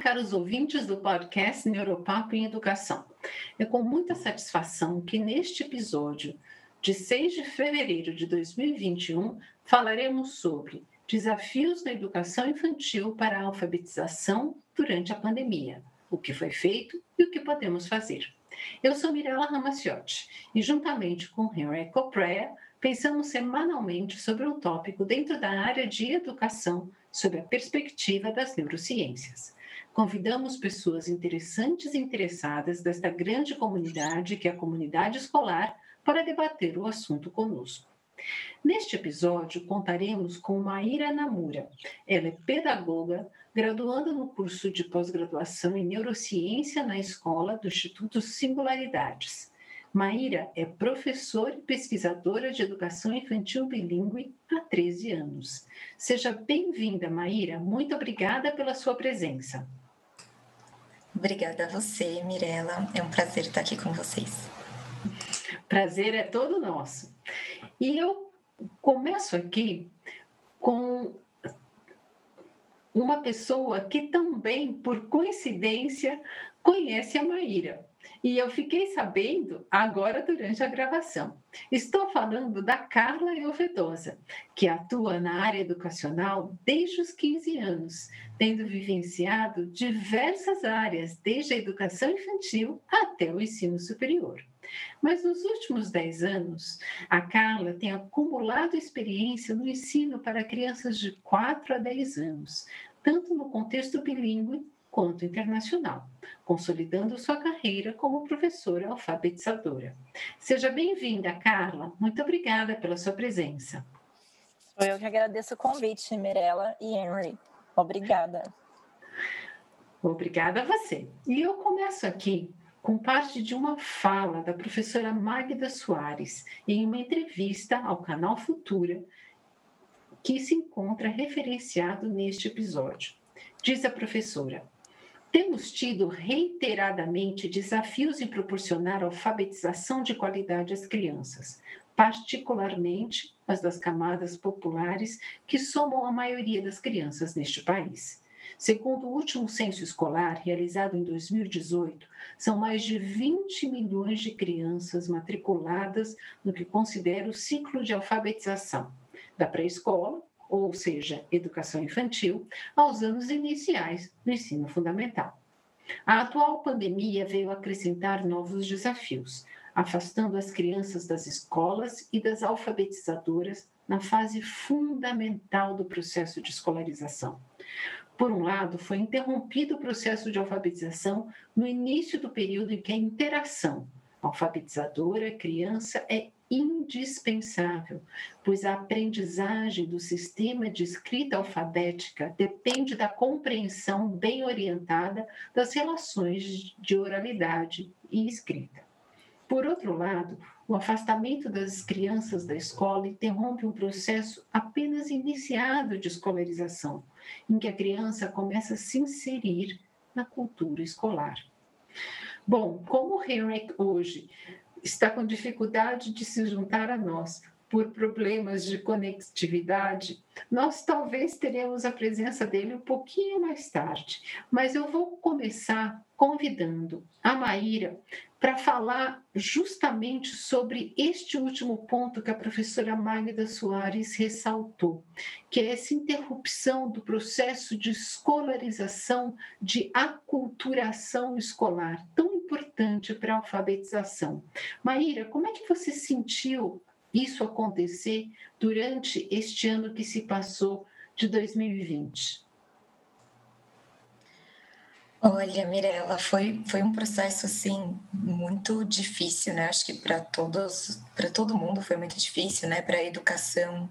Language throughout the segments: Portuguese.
caros ouvintes do podcast Neuropapo em Educação. É com muita satisfação que neste episódio de 6 de fevereiro de 2021 falaremos sobre desafios na educação infantil para a alfabetização durante a pandemia, o que foi feito e o que podemos fazer. Eu sou Mirella Ramaciotti e, juntamente com Henry Coprea, pensamos semanalmente sobre um tópico dentro da área de educação sob a perspectiva das neurociências. Convidamos pessoas interessantes e interessadas desta grande comunidade, que é a comunidade escolar, para debater o assunto conosco. Neste episódio, contaremos com Maíra Namura. Ela é pedagoga, graduanda no curso de pós-graduação em neurociência na escola do Instituto Singularidades Maíra é professora e pesquisadora de educação infantil bilíngue há 13 anos. Seja bem-vinda, Maíra. Muito obrigada pela sua presença. Obrigada a você, Mirella. É um prazer estar aqui com vocês. Prazer é todo nosso. E eu começo aqui com uma pessoa que também, por coincidência, conhece a Maíra. E eu fiquei sabendo agora durante a gravação. Estou falando da Carla Elvedosa, que atua na área educacional desde os 15 anos, tendo vivenciado diversas áreas, desde a educação infantil até o ensino superior. Mas nos últimos 10 anos, a Carla tem acumulado experiência no ensino para crianças de 4 a 10 anos, tanto no contexto bilíngue quanto internacional, consolidando sua carreira como professora alfabetizadora. Seja bem-vinda, Carla. Muito obrigada pela sua presença. Eu que agradeço o convite, Mirella e Henry. Obrigada. Obrigada a você. E eu começo aqui com parte de uma fala da professora Magda Soares em uma entrevista ao canal Futura, que se encontra referenciado neste episódio. Diz a professora: temos tido reiteradamente desafios em proporcionar alfabetização de qualidade às crianças, particularmente as das camadas populares, que somam a maioria das crianças neste país. Segundo o último censo escolar, realizado em 2018, são mais de 20 milhões de crianças matriculadas no que considera o ciclo de alfabetização, da pré-escola ou seja, educação infantil, aos anos iniciais do ensino fundamental. A atual pandemia veio acrescentar novos desafios, afastando as crianças das escolas e das alfabetizadoras na fase fundamental do processo de escolarização. Por um lado, foi interrompido o processo de alfabetização no início do período em que a interação alfabetizadora-criança é indispensável, pois a aprendizagem do sistema de escrita alfabética depende da compreensão bem orientada das relações de oralidade e escrita. Por outro lado, o afastamento das crianças da escola interrompe um processo apenas iniciado de escolarização, em que a criança começa a se inserir na cultura escolar. Bom, como o Henrik hoje está com dificuldade de se juntar a nós por problemas de conectividade, nós talvez teremos a presença dele um pouquinho mais tarde. Mas eu vou começar convidando a Maíra para falar justamente sobre este último ponto que a professora Magda Soares ressaltou, que é essa interrupção do processo de escolarização, de aculturação escolar, tão importante para a alfabetização. Maíra, como é que você sentiu isso acontecer durante este ano que se passou de 2020? Olha, Mirella, foi, foi um processo assim muito difícil, né? Acho que para todos, para todo mundo foi muito difícil, né? Para a educação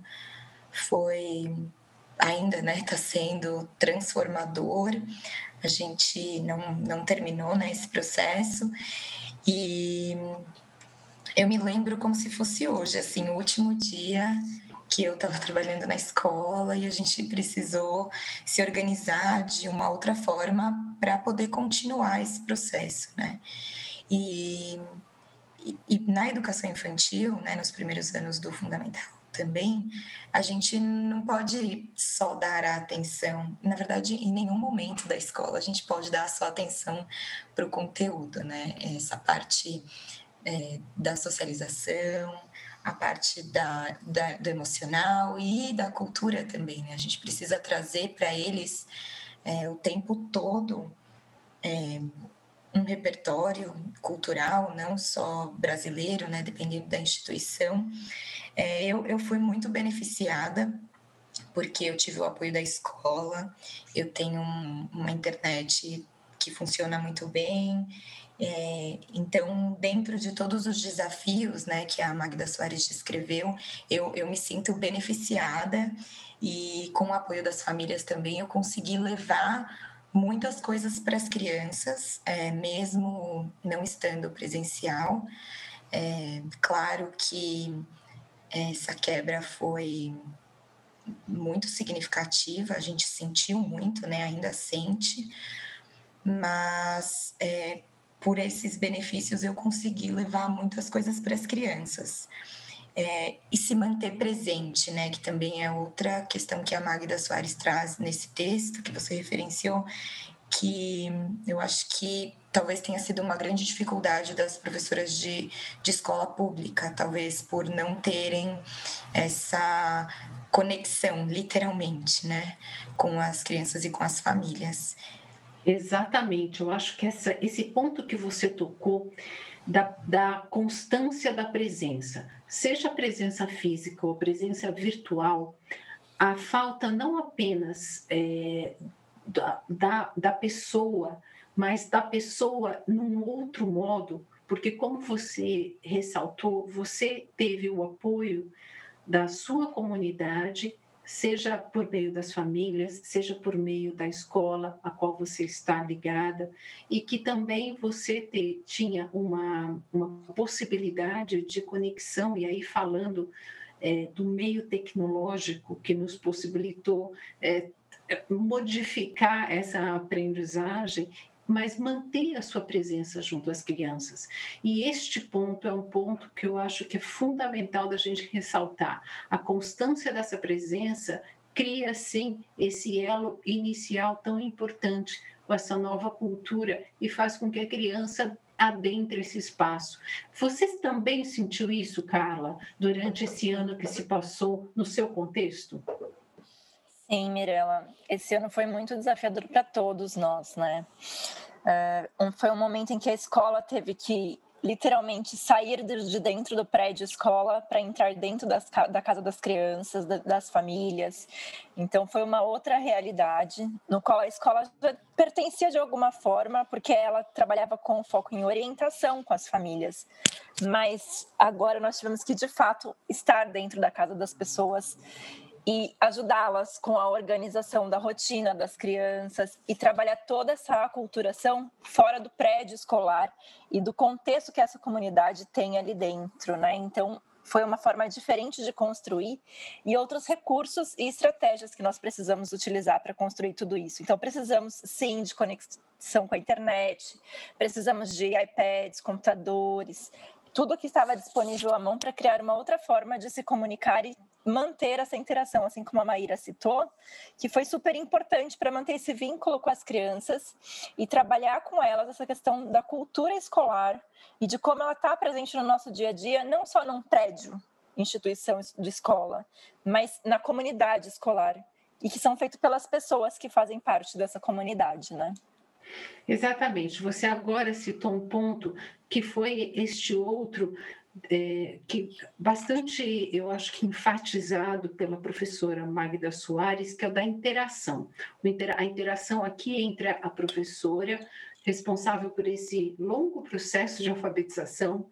foi ainda, né? Está sendo transformador. A gente não, não terminou né, esse processo e eu me lembro como se fosse hoje, assim, o último dia que eu estava trabalhando na escola e a gente precisou se organizar de uma outra forma para poder continuar esse processo, né? E, e, e, na educação infantil, né, nos primeiros anos do Fundamental também, a gente não pode só dar a atenção. Na verdade, em nenhum momento da escola a gente pode dar só atenção para o conteúdo, né? Essa parte é, da socialização, a parte da, da, do emocional e da cultura também. Né? A gente precisa trazer para eles é, o tempo todo é, um repertório cultural, não só brasileiro, né, dependendo da instituição. É, eu, eu fui muito beneficiada porque eu tive o apoio da escola, eu tenho um, uma internet que funciona muito bem. É, então, dentro de todos os desafios né, que a Magda Soares descreveu, eu, eu me sinto beneficiada e com o apoio das famílias também eu consegui levar muitas coisas para as crianças, é, mesmo não estando presencial. É, claro que essa quebra foi muito significativa, a gente sentiu muito, né? Ainda sente, mas é, por esses benefícios eu consegui levar muitas coisas para as crianças é, e se manter presente, né? Que também é outra questão que a Magda Soares traz nesse texto que você referenciou, que eu acho que talvez tenha sido uma grande dificuldade das professoras de, de escola pública, talvez por não terem essa conexão, literalmente, né, com as crianças e com as famílias. Exatamente, eu acho que essa, esse ponto que você tocou da, da constância da presença, seja presença física ou presença virtual, a falta não apenas é, da, da, da pessoa, mas da pessoa num outro modo, porque, como você ressaltou, você teve o apoio da sua comunidade seja por meio das famílias, seja por meio da escola a qual você está ligada, e que também você te, tinha uma, uma possibilidade de conexão, e aí falando é, do meio tecnológico que nos possibilitou é, modificar essa aprendizagem mas manter a sua presença junto às crianças. E este ponto é um ponto que eu acho que é fundamental da gente ressaltar. A constância dessa presença cria, sim, esse elo inicial tão importante com essa nova cultura e faz com que a criança adentre esse espaço. Você também sentiu isso, Carla, durante esse ano que se passou no seu contexto? Sim, Mirella. Esse ano foi muito desafiador para todos nós, né? Uh, foi um momento em que a escola teve que literalmente sair de dentro do prédio escola para entrar dentro das, da casa das crianças, das famílias. Então foi uma outra realidade no qual a escola pertencia de alguma forma, porque ela trabalhava com foco em orientação com as famílias. Mas agora nós tivemos que de fato estar dentro da casa das pessoas e ajudá-las com a organização da rotina das crianças e trabalhar toda essa aculturação fora do prédio escolar e do contexto que essa comunidade tem ali dentro, né? Então, foi uma forma diferente de construir e outros recursos e estratégias que nós precisamos utilizar para construir tudo isso. Então, precisamos sim de conexão com a internet, precisamos de iPads, computadores, tudo que estava disponível à mão para criar uma outra forma de se comunicar e manter essa interação, assim como a Maíra citou, que foi super importante para manter esse vínculo com as crianças e trabalhar com elas essa questão da cultura escolar e de como ela está presente no nosso dia a dia, não só num prédio, instituição de escola, mas na comunidade escolar e que são feitos pelas pessoas que fazem parte dessa comunidade, né? Exatamente. Você agora citou um ponto que foi este outro é, que bastante, eu acho que enfatizado pela professora Magda Soares, que é o da interação. A interação aqui entre a professora, responsável por esse longo processo de alfabetização,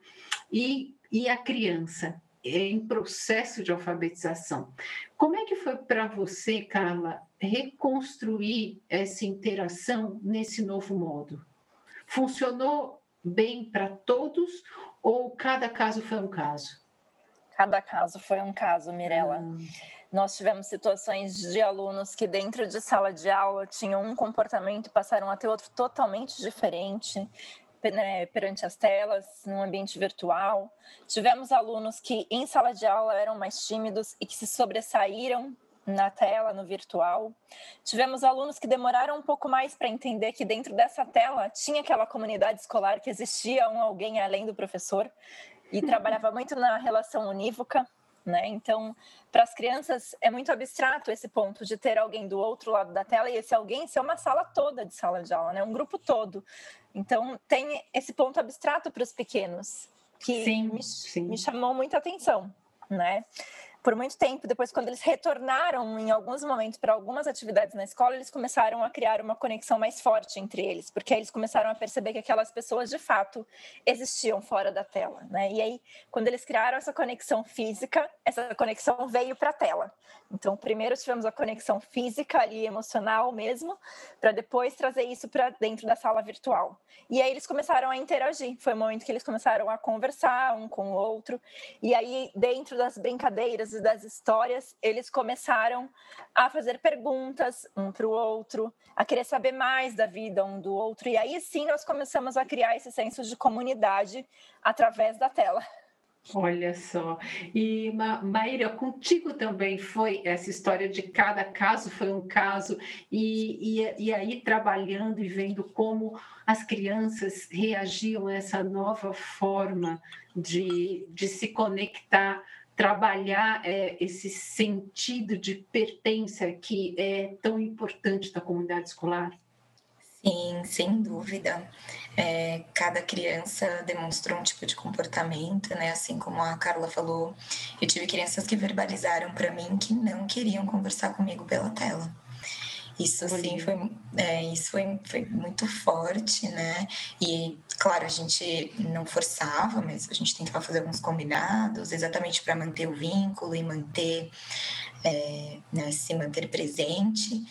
e, e a criança, em processo de alfabetização. Como é que foi para você, Carla, reconstruir essa interação nesse novo modo? Funcionou bem para todos ou cada caso foi um caso? Cada caso foi um caso, Mirella. Hum. Nós tivemos situações de alunos que, dentro de sala de aula, tinham um comportamento e passaram a ter outro totalmente diferente. né, perante as telas, no ambiente virtual. Tivemos alunos que em sala de aula eram mais tímidos e que se sobressaíram na tela, no virtual. Tivemos alunos que demoraram um pouco mais para entender que dentro dessa tela tinha aquela comunidade escolar que existia um alguém além do professor e trabalhava muito na relação unívoca. Né? Então, para as crianças é muito abstrato esse ponto de ter alguém do outro lado da tela e esse alguém ser uma sala toda de sala de aula, né? Um grupo todo. Então, tem esse ponto abstrato para os pequenos que sim, me, sim. me chamou muita atenção, né? Por muito tempo, depois quando eles retornaram em alguns momentos para algumas atividades na escola, eles começaram a criar uma conexão mais forte entre eles, porque aí eles começaram a perceber que aquelas pessoas de fato existiam fora da tela, né? E aí, quando eles criaram essa conexão física, essa conexão veio para a tela. Então, primeiro tivemos a conexão física ali, emocional mesmo, para depois trazer isso para dentro da sala virtual. E aí eles começaram a interagir. Foi o momento que eles começaram a conversar um com o outro. E aí, dentro das brincadeiras e das histórias, eles começaram a fazer perguntas um para o outro, a querer saber mais da vida um do outro. E aí sim nós começamos a criar esse senso de comunidade através da tela. Olha só. E Ma Maíra, contigo também foi essa história de cada caso foi um caso, e, e, e aí trabalhando e vendo como as crianças reagiam a essa nova forma de, de se conectar, trabalhar é, esse sentido de pertença que é tão importante da comunidade escolar? Sim, sem dúvida. É, cada criança demonstrou um tipo de comportamento, né? Assim como a Carla falou, eu tive crianças que verbalizaram para mim que não queriam conversar comigo pela tela. Isso assim foi, é, isso foi, foi muito forte, né? E claro, a gente não forçava, mas a gente tentava fazer alguns combinados, exatamente para manter o vínculo e manter, é, né, se manter presente.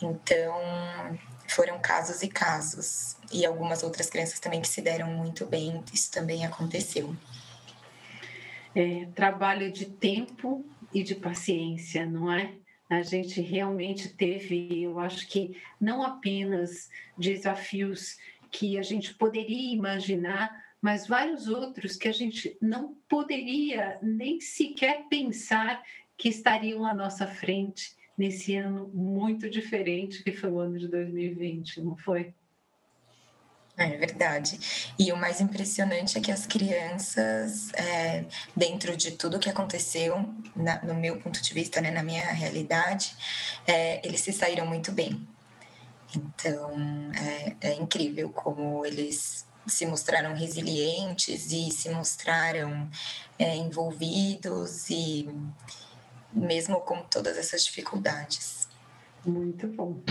Então, foram casos e casos. E algumas outras crianças também que se deram muito bem, isso também aconteceu. É, trabalho de tempo e de paciência, não é? A gente realmente teve, eu acho que não apenas desafios que a gente poderia imaginar, mas vários outros que a gente não poderia nem sequer pensar que estariam à nossa frente nesse ano muito diferente que foi o ano de 2020, não foi? É verdade. E o mais impressionante é que as crianças, é, dentro de tudo que aconteceu, na, no meu ponto de vista, né, na minha realidade, é, eles se saíram muito bem. Então, é, é incrível como eles se mostraram resilientes e se mostraram é, envolvidos e mesmo com todas essas dificuldades. Muito bom.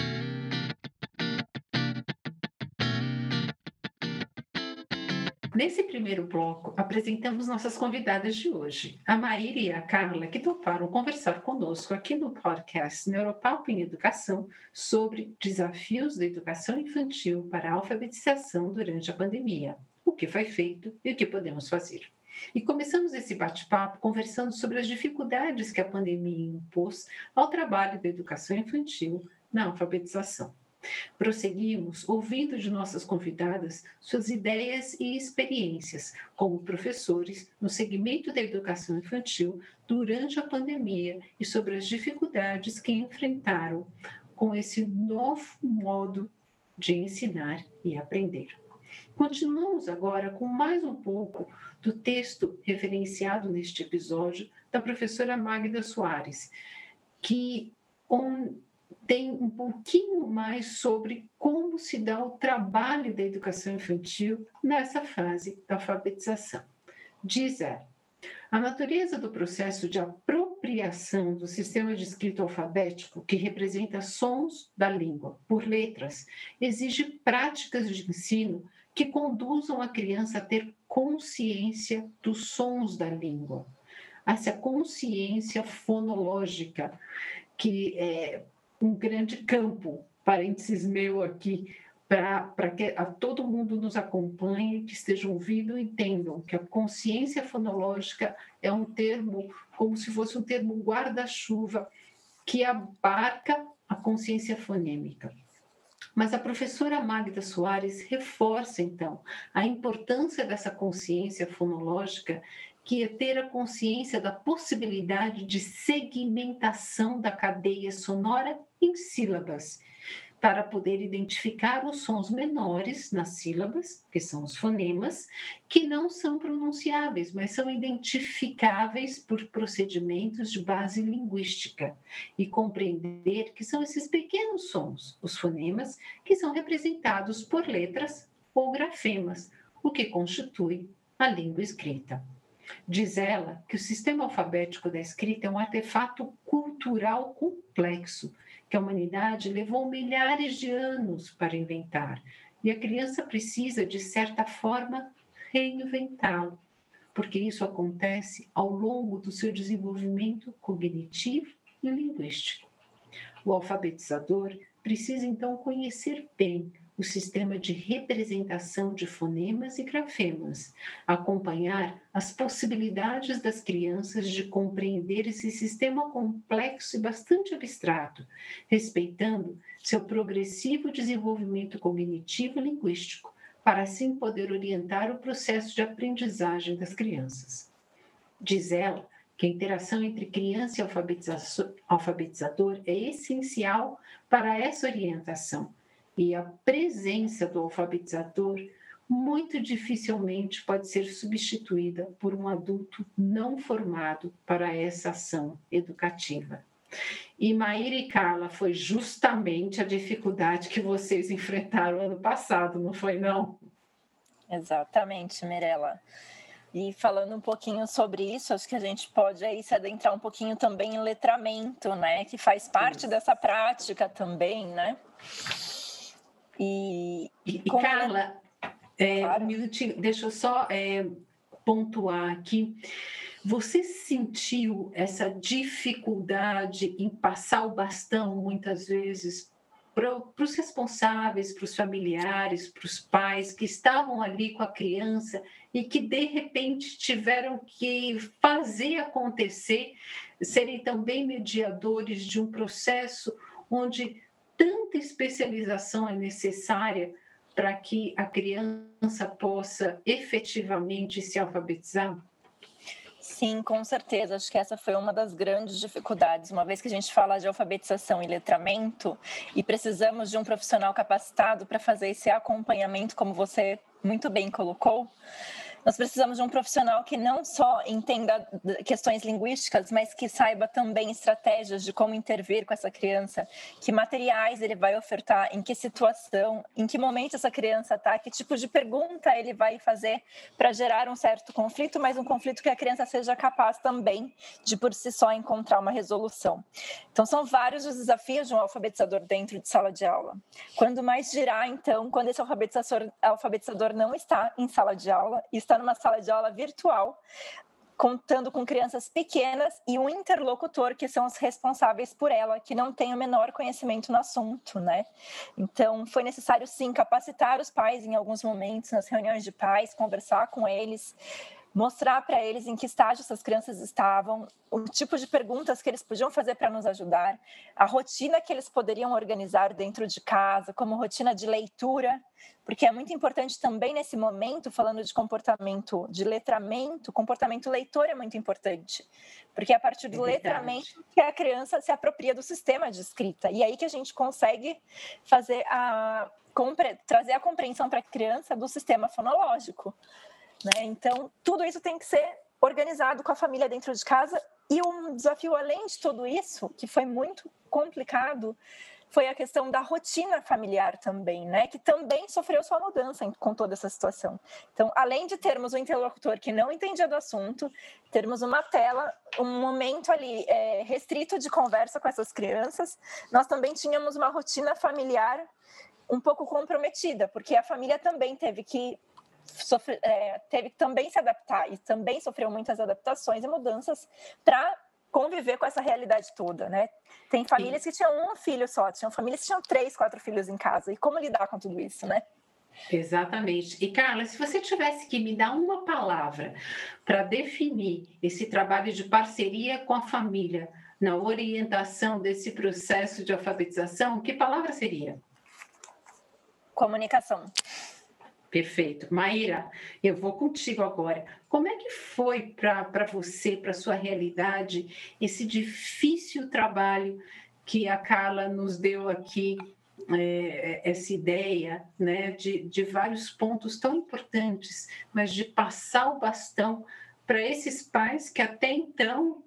Nesse primeiro bloco, apresentamos nossas convidadas de hoje, a Maíra e a Carla, que toparam conversar conosco aqui no podcast Neuropalco em Educação sobre desafios da educação infantil para a alfabetização durante a pandemia, o que foi feito e o que podemos fazer. E começamos esse bate-papo conversando sobre as dificuldades que a pandemia impôs ao trabalho da educação infantil na alfabetização. Prosseguimos ouvindo de nossas convidadas suas ideias e experiências como professores no segmento da educação infantil durante a pandemia e sobre as dificuldades que enfrentaram com esse novo modo de ensinar e aprender. Continuamos agora com mais um pouco do texto referenciado neste episódio da professora Magda Soares, que um, tem um pouquinho mais sobre como se dá o trabalho da educação infantil nessa fase da alfabetização. Diz ela, a natureza do processo de apropriação do sistema de escrito alfabético, que representa sons da língua por letras, exige práticas de ensino que conduzam a criança a ter consciência dos sons da língua, essa consciência fonológica, que é um grande campo, parênteses meu aqui, para que a todo mundo nos acompanhe, que estejam ouvindo e entendam que a consciência fonológica é um termo, como se fosse um termo guarda-chuva, que abarca a consciência fonêmica. Mas a professora Magda Soares reforça, então, a importância dessa consciência fonológica, que é ter a consciência da possibilidade de segmentação da cadeia sonora em sílabas para poder identificar os sons menores nas sílabas, que são os fonemas, que não são pronunciáveis, mas são identificáveis por procedimentos de base linguística, e compreender que são esses pequenos sons, os fonemas, que são representados por letras ou grafemas, o que constitui a língua escrita. Diz ela que o sistema alfabético da escrita é um artefato cultural complexo que a humanidade levou milhares de anos para inventar. E a criança precisa, de certa forma, reinventá-lo, porque isso acontece ao longo do seu desenvolvimento cognitivo e linguístico. O alfabetizador precisa então conhecer bem o sistema de representação de fonemas e grafemas, acompanhar as possibilidades das crianças de compreender esse sistema complexo e bastante abstrato, respeitando seu progressivo desenvolvimento cognitivo e linguístico, para assim poder orientar o processo de aprendizagem das crianças. Diz ela que a interação entre criança e alfabetizador é essencial para essa orientação e a presença do alfabetizador muito dificilmente pode ser substituída por um adulto não formado para essa ação educativa. E Maíra e Carla, foi justamente a dificuldade que vocês enfrentaram ano passado, não foi não? Exatamente, Mirella. E falando um pouquinho sobre isso, acho que a gente pode aí se adentrar um pouquinho também em letramento, né? Que faz parte dessa prática também, né? E, e, Carla, é, claro. um minutinho, deixa eu só é, pontuar aqui. Você sentiu essa dificuldade em passar o bastão muitas vezes para os responsáveis, para os familiares, para os pais que estavam ali com a criança e que de repente tiveram que fazer acontecer, serem também mediadores de um processo onde tanta especialização é necessária para que a criança possa efetivamente se alfabetizar? Sim, com certeza. Acho que essa foi uma das grandes dificuldades. Uma vez que a gente fala de alfabetização e letramento e precisamos de um profissional capacitado para fazer esse acompanhamento, como você muito bem colocou, nós precisamos de um profissional que não só entenda questões linguísticas, mas que saiba também estratégias de como intervir com essa criança, que materiais ele vai ofertar, em que situação, em que momento essa criança está, que tipo de pergunta ele vai fazer para gerar um certo conflito, mas um conflito que a criança seja capaz também de por si só encontrar uma resolução. Então são vários os desafios de um alfabetizador dentro de sala de aula. Quando mais dirá então quando esse alfabetizador, alfabetizador não está em sala de aula, está numa sala de aula virtual, contando com crianças pequenas e um interlocutor que são os responsáveis por ela, que não tem o menor conhecimento no assunto, né? Então, foi necessário sim capacitar os pais em alguns momentos nas reuniões de pais, conversar com eles, mostrar para eles em que estágio essas crianças estavam, o tipo de perguntas que eles podiam fazer para nos ajudar, a rotina que eles poderiam organizar dentro de casa, como rotina de leitura, porque é muito importante também nesse momento, falando de comportamento de letramento, comportamento leitor é muito importante, porque é a partir do é letramento que a criança se apropria do sistema de escrita, e aí que a gente consegue fazer a trazer a compreensão para a criança do sistema fonológico. Né? Então, tudo isso tem que ser organizado com a família dentro de casa. E um desafio além de tudo isso, que foi muito complicado, foi a questão da rotina familiar também, né? Que também sofreu sua mudança com toda essa situação. Então, além de termos um interlocutor que não entendia do assunto, termos uma tela, um momento ali é, restrito de conversa com essas crianças, nós também tínhamos uma rotina familiar um pouco comprometida, porque a família também teve que sofre, é, teve que também se adaptar e também sofreu muitas adaptações e mudanças para conviver com essa realidade toda, né? Tem famílias Sim. que tinham um filho só, tinham famílias que tinham três, quatro filhos em casa. E como lidar com tudo isso, né? Exatamente. E Carla, se você tivesse que me dar uma palavra para definir esse trabalho de parceria com a família na orientação desse processo de alfabetização, que palavra seria? Comunicação. Perfeito. Maíra, eu vou contigo agora. Como é que foi para você, para sua realidade, esse difícil trabalho que a Carla nos deu aqui, é, essa ideia né, de, de vários pontos tão importantes, mas de passar o bastão para esses pais que até então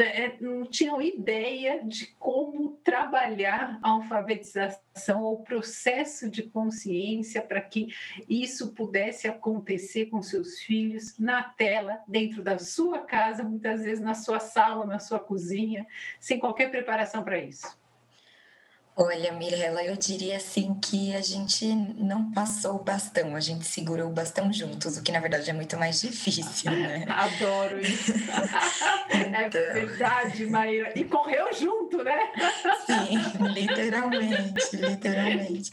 né, é, não tinham ideia de como trabalhar a alfabetização ou o processo de consciência para que isso pudesse acontecer com seus filhos na tela, dentro da sua casa, muitas vezes na sua sala, na sua cozinha, sem qualquer preparação para isso. Olha, Mirella, eu diria assim que a gente não passou o bastão, a gente segurou o bastão juntos, o que na verdade é muito mais difícil, né? Adoro isso. É então... É verdade, Maíra. E correu junto, né? Sim, literalmente, literalmente.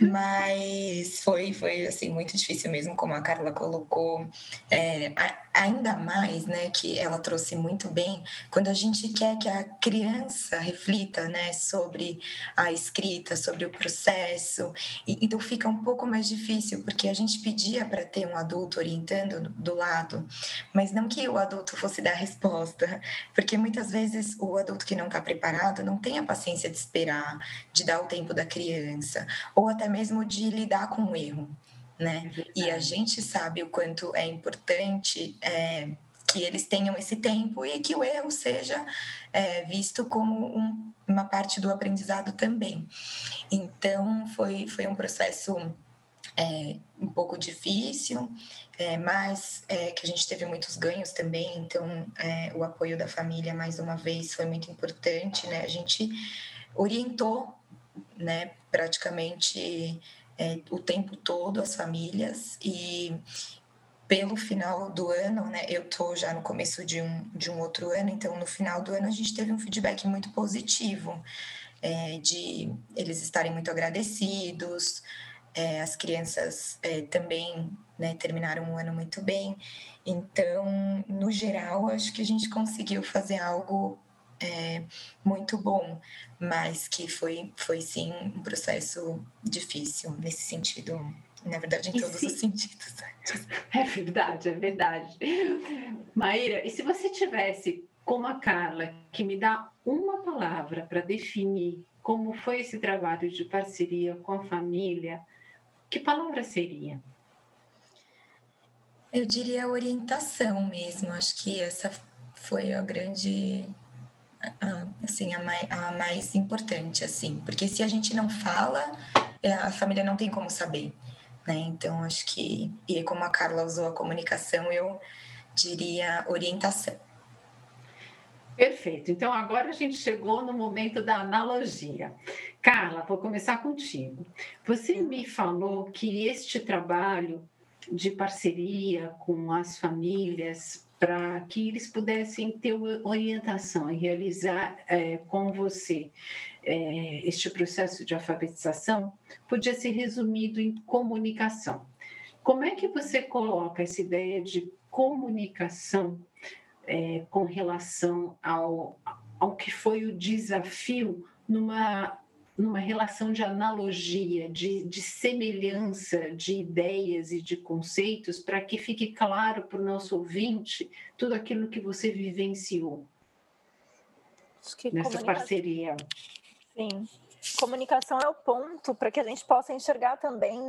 Mas foi, foi assim, muito difícil mesmo, como a Carla colocou. É, ainda mais, né, que ela trouxe muito bem, quando a gente quer que a criança reflita, né, sobre a escrita, sobre o processo, e, então fica um pouco mais difícil, porque a gente pedia para ter um adulto orientando do lado, mas não que o adulto fosse dar a resposta, porque muitas vezes o adulto que não está preparado não tem a paciência de esperar, de dar o tempo da criança, ou até mesmo de lidar com o erro né? É e a gente sabe o quanto é importante é, que eles tenham esse tempo e que o erro seja é, visto como um, uma parte do aprendizado também. Então, foi, foi um processo é, um pouco difícil, é, mas é, que a gente teve muitos ganhos também. Então, é, o apoio da família, mais uma vez, foi muito importante, né? A gente orientou, né, praticamente é, o tempo todo as famílias e pelo final do ano, né, eu tô já no começo de um, de um outro ano, então no final do ano a gente teve um feedback muito positivo, é, de eles estarem muito agradecidos, é, as crianças é, também né, terminaram o ano muito bem, então, no geral, acho que a gente conseguiu fazer algo é, muito bom, mas que foi, foi sim um processo difícil nesse sentido, na verdade, em e todos se... os sentidos. É verdade, é verdade. Maíra, e se você tivesse, como a Carla, que me dá uma palavra para definir como foi esse trabalho de parceria com a família, que palavra seria? Eu diria orientação mesmo. Acho que essa foi a grande assim, a mais, a mais importante, assim, porque se a gente não fala, é, a família não tem como saber, né? Então, acho que, e como a Carla usou a comunicação, eu diria orientação. Perfeito. Então, agora a gente chegou no momento da analogia. Carla, vou começar contigo. Você me falou que este trabalho de parceria com as famílias para que eles pudessem ter orientação e realizar é, com você é, este processo de alfabetização, podia ser resumido em comunicação. Como é que você coloca essa ideia de comunicação é, com relação ao, ao que foi o desafio numa numa relação de analogia, de, de semelhança de ideias e de conceitos, para que fique claro para o nosso ouvinte tudo aquilo que você vivenciou nessa parceria. Sim, comunicação é o ponto para que a gente possa enxergar também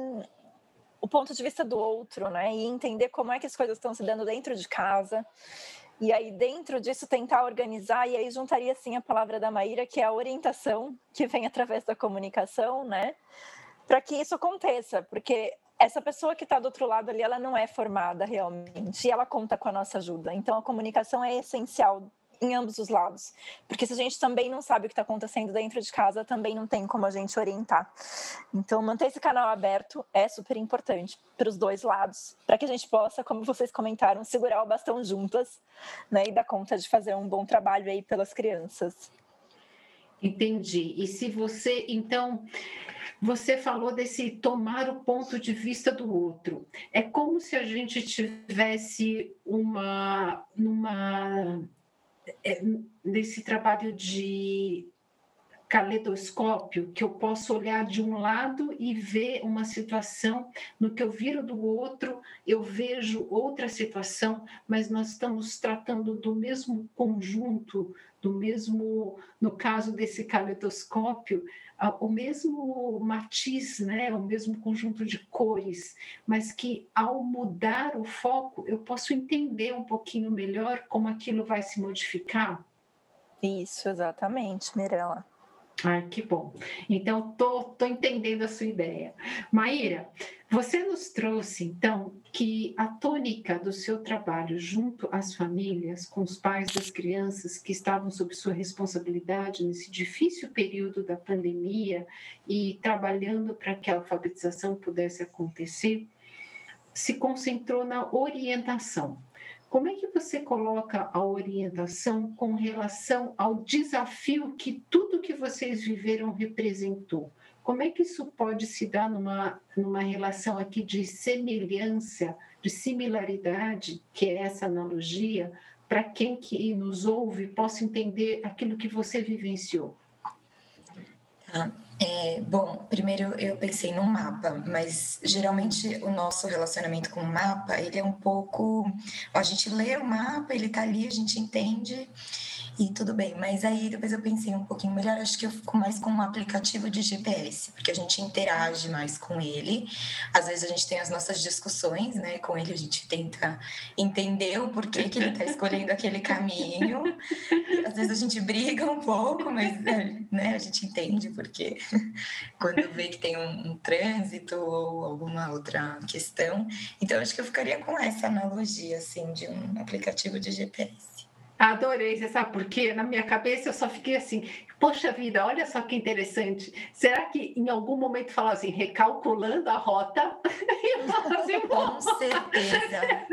o ponto de vista do outro, né? E entender como é que as coisas estão se dando dentro de casa e aí, dentro disso, tentar organizar, e aí juntaria sim a palavra da Maíra, que é a orientação, que vem através da comunicação, né? Para que isso aconteça, porque essa pessoa que está do outro lado ali, ela não é formada realmente, e ela conta com a nossa ajuda. Então, a comunicação é essencial em ambos os lados. Porque se a gente também não sabe o que está acontecendo dentro de casa, também não tem como a gente orientar. Então, manter esse canal aberto é super importante para os dois lados, para que a gente possa, como vocês comentaram, segurar o bastão juntas né, e dar conta de fazer um bom trabalho aí pelas crianças. Entendi. E se você, então, você falou desse tomar o ponto de vista do outro. É como se a gente tivesse uma, uma nesse trabalho de caleidoscópio que eu posso olhar de um lado e ver uma situação, no que eu viro do outro, eu vejo outra situação, mas nós estamos tratando do mesmo conjunto, do mesmo, no caso desse caleidoscópio, o mesmo matiz, né, o mesmo conjunto de cores, mas que ao mudar o foco, eu posso entender um pouquinho melhor como aquilo vai se modificar. Isso, exatamente, Mirella. Ah, que bom. Então, tô, tô entendendo a sua ideia. Maíra, você nos trouxe, então, que a tônica do seu trabalho junto às famílias, com os pais das crianças que estavam sob sua responsabilidade nesse difícil período da pandemia e trabalhando para que a alfabetização pudesse acontecer, se concentrou na orientação. Como é que você coloca a orientação com relação ao desafio que tudo que vocês viveram representou? Como é que isso pode se dar numa, numa relação aqui de semelhança, de similaridade, que é essa analogia, para quem que nos ouve possa entender aquilo que você vivenciou? Tá. É, bom, primeiro eu pensei num mapa, mas geralmente o nosso relacionamento com o mapa, ele é um pouco... A gente lê o mapa, ele tá ali, a gente entende, e tudo bem, mas aí depois eu pensei um pouquinho melhor, acho que eu fico mais com um aplicativo de GPS, porque a gente interage mais com ele. Às vezes a gente tem as nossas discussões, né, com ele, a gente tenta entender o porquê que ele está escolhendo aquele caminho. Às vezes a gente briga um pouco, mas né, a gente entende porque quando vê que tem um, um trânsito ou alguma outra questão. Então acho que eu ficaria com essa analogia assim de um aplicativo de GPS. Adorei, você sabe por quê? Na minha cabeça eu só fiquei assim, poxa vida, olha só que interessante. Será que em algum momento fala assim, recalculando a rota? Assim, Com certeza,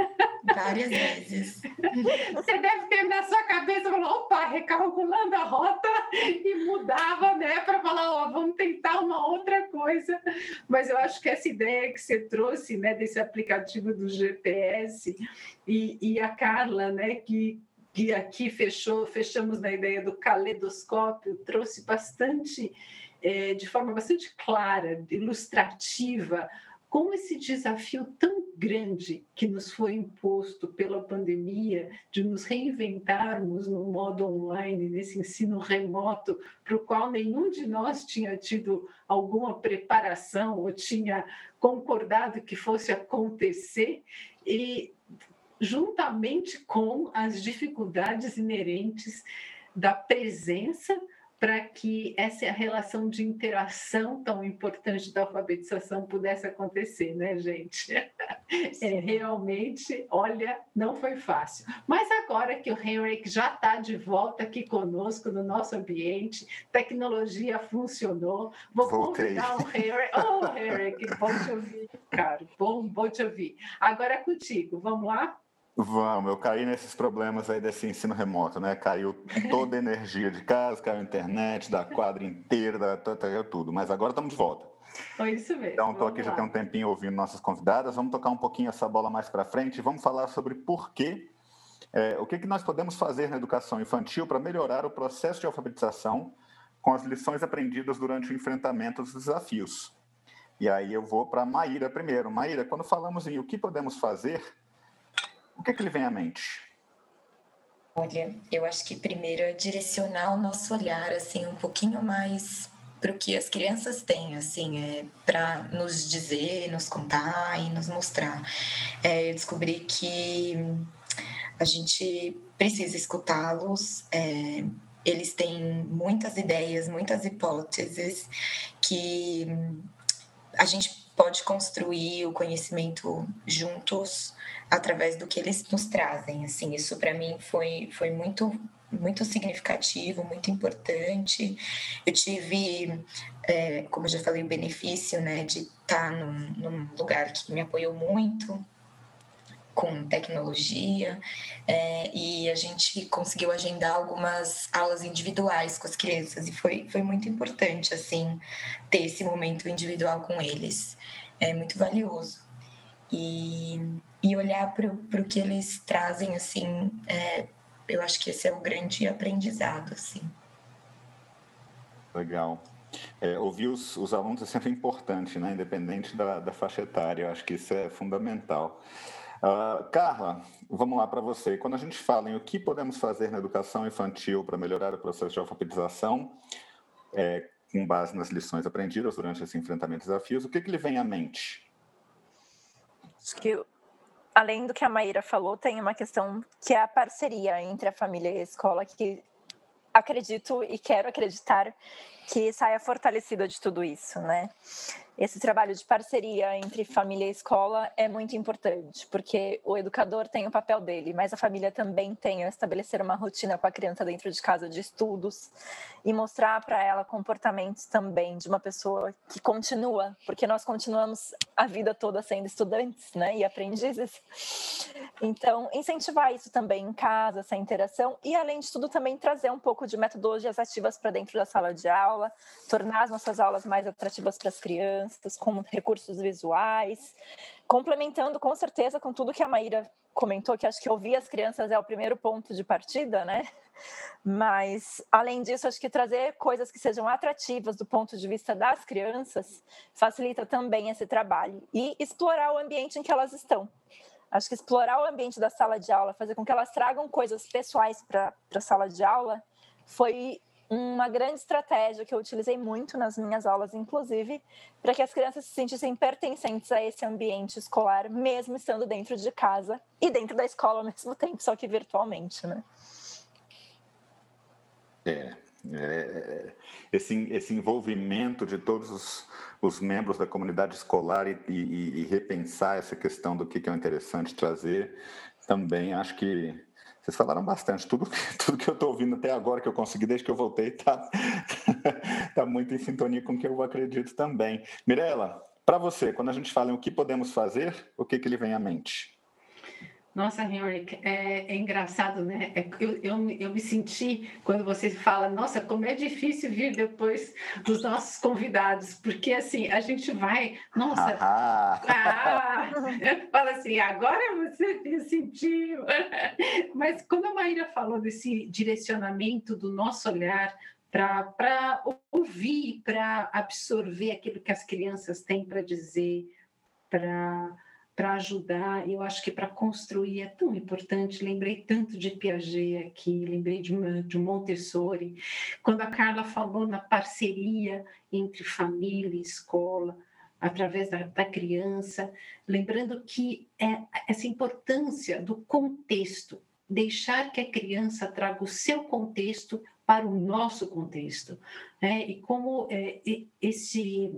várias vezes. Você deve ter na sua cabeça, falou, opa, recalculando a rota e mudava, né, para falar, ó, vamos tentar uma outra coisa. Mas eu acho que essa ideia que você trouxe, né, desse aplicativo do GPS e, e a Carla, né, que que aqui fechou, fechamos na ideia do caleidoscópio, trouxe bastante, é, de forma bastante clara, ilustrativa, como esse desafio tão grande que nos foi imposto pela pandemia, de nos reinventarmos no modo online, nesse ensino remoto, para o qual nenhum de nós tinha tido alguma preparação ou tinha concordado que fosse acontecer, e juntamente com as dificuldades inerentes da presença para que essa relação de interação tão importante da alfabetização pudesse acontecer, né, gente? É, realmente, olha, não foi fácil. Mas agora que o Henrik já está de volta aqui conosco no nosso ambiente, tecnologia funcionou, vou Voltei. convidar o Henrik. Oh, Henrik, bom te ouvir, cara, bom, bom te ouvir. Agora é contigo, vamos lá? Vamos, eu caí nesses problemas aí desse ensino remoto, né? Caiu toda a energia de casa, caiu a internet, da quadra inteira, caiu tudo. Mas agora estamos de volta. Foi isso mesmo. Então, estou aqui lá. já tem um tempinho ouvindo nossas convidadas. Vamos tocar um pouquinho essa bola mais para frente. Vamos falar sobre por quê, é, o que, que nós podemos fazer na educação infantil para melhorar o processo de alfabetização com as lições aprendidas durante o enfrentamento dos desafios. E aí eu vou para a Maíra primeiro. Maíra, quando falamos em o que podemos fazer o que, é que lhe vem à mente? Olha, eu acho que primeiro é direcionar o nosso olhar assim um pouquinho mais para o que as crianças têm, assim, é, para nos dizer, nos contar e nos mostrar. É, eu descobri que a gente precisa escutá-los. É, eles têm muitas ideias, muitas hipóteses que a gente pode construir o conhecimento juntos através do que eles nos trazem. Assim, isso para mim foi, foi muito muito significativo, muito importante. Eu tive, é, como eu já falei, o benefício né, de estar num, num lugar que me apoiou muito com tecnologia é, e a gente conseguiu agendar algumas aulas individuais com as crianças e foi, foi muito importante assim ter esse momento individual com eles é muito valioso e e olhar para o que eles trazem, assim, é, eu acho que esse é o grande aprendizado, assim. Legal. É, ouvir os, os, alunos é sempre importante, né? independente da, da faixa etária, eu acho que isso é fundamental. Uh, Carla, vamos lá para você. Quando a gente fala em o que podemos fazer na educação infantil para melhorar o processo de alfabetização, é, com base nas lições aprendidas durante esse enfrentamento de desafios, o que, que lhe vem à mente? Acho que, além do que a Maíra falou, tem uma questão que é a parceria entre a família e a escola, que acredito e quero acreditar que saia fortalecida de tudo isso, né? Esse trabalho de parceria entre família e escola é muito importante, porque o educador tem o papel dele, mas a família também tem a estabelecer uma rotina com a criança dentro de casa de estudos e mostrar para ela comportamentos também de uma pessoa que continua, porque nós continuamos a vida toda sendo estudantes, né, e aprendizes. Então, incentivar isso também em casa, essa interação e além de tudo também trazer um pouco de metodologias ativas para dentro da sala de aula, tornar as nossas aulas mais atrativas para as crianças com recursos visuais, complementando com certeza com tudo que a Maíra comentou, que acho que ouvir as crianças é o primeiro ponto de partida, né? Mas, além disso, acho que trazer coisas que sejam atrativas do ponto de vista das crianças facilita também esse trabalho. E explorar o ambiente em que elas estão. Acho que explorar o ambiente da sala de aula, fazer com que elas tragam coisas pessoais para a sala de aula, foi uma grande estratégia que eu utilizei muito nas minhas aulas, inclusive, para que as crianças se sentissem pertencentes a esse ambiente escolar, mesmo estando dentro de casa e dentro da escola ao mesmo tempo, só que virtualmente, né? É, é esse, esse envolvimento de todos os, os membros da comunidade escolar e, e, e repensar essa questão do que, que é interessante trazer, também acho que vocês falaram bastante. Tudo, tudo que eu estou ouvindo até agora, que eu consegui desde que eu voltei, está tá muito em sintonia com o que eu acredito também. Mirela, para você, quando a gente fala em o que podemos fazer, o que, que lhe vem à mente? Nossa, Henrique, é, é engraçado, né? É, eu, eu, eu me senti, quando você fala, nossa, como é difícil vir depois dos nossos convidados, porque assim, a gente vai, nossa, ah, ah fala assim, agora você me sentiu. Mas quando a Maíra falou desse direcionamento do nosso olhar para ouvir, para absorver aquilo que as crianças têm para dizer, para para ajudar, eu acho que para construir é tão importante. Lembrei tanto de Piaget aqui, lembrei de, de Montessori, quando a Carla falou na parceria entre família e escola, através da, da criança, lembrando que é essa importância do contexto, deixar que a criança traga o seu contexto para o nosso contexto, né? e como é, esse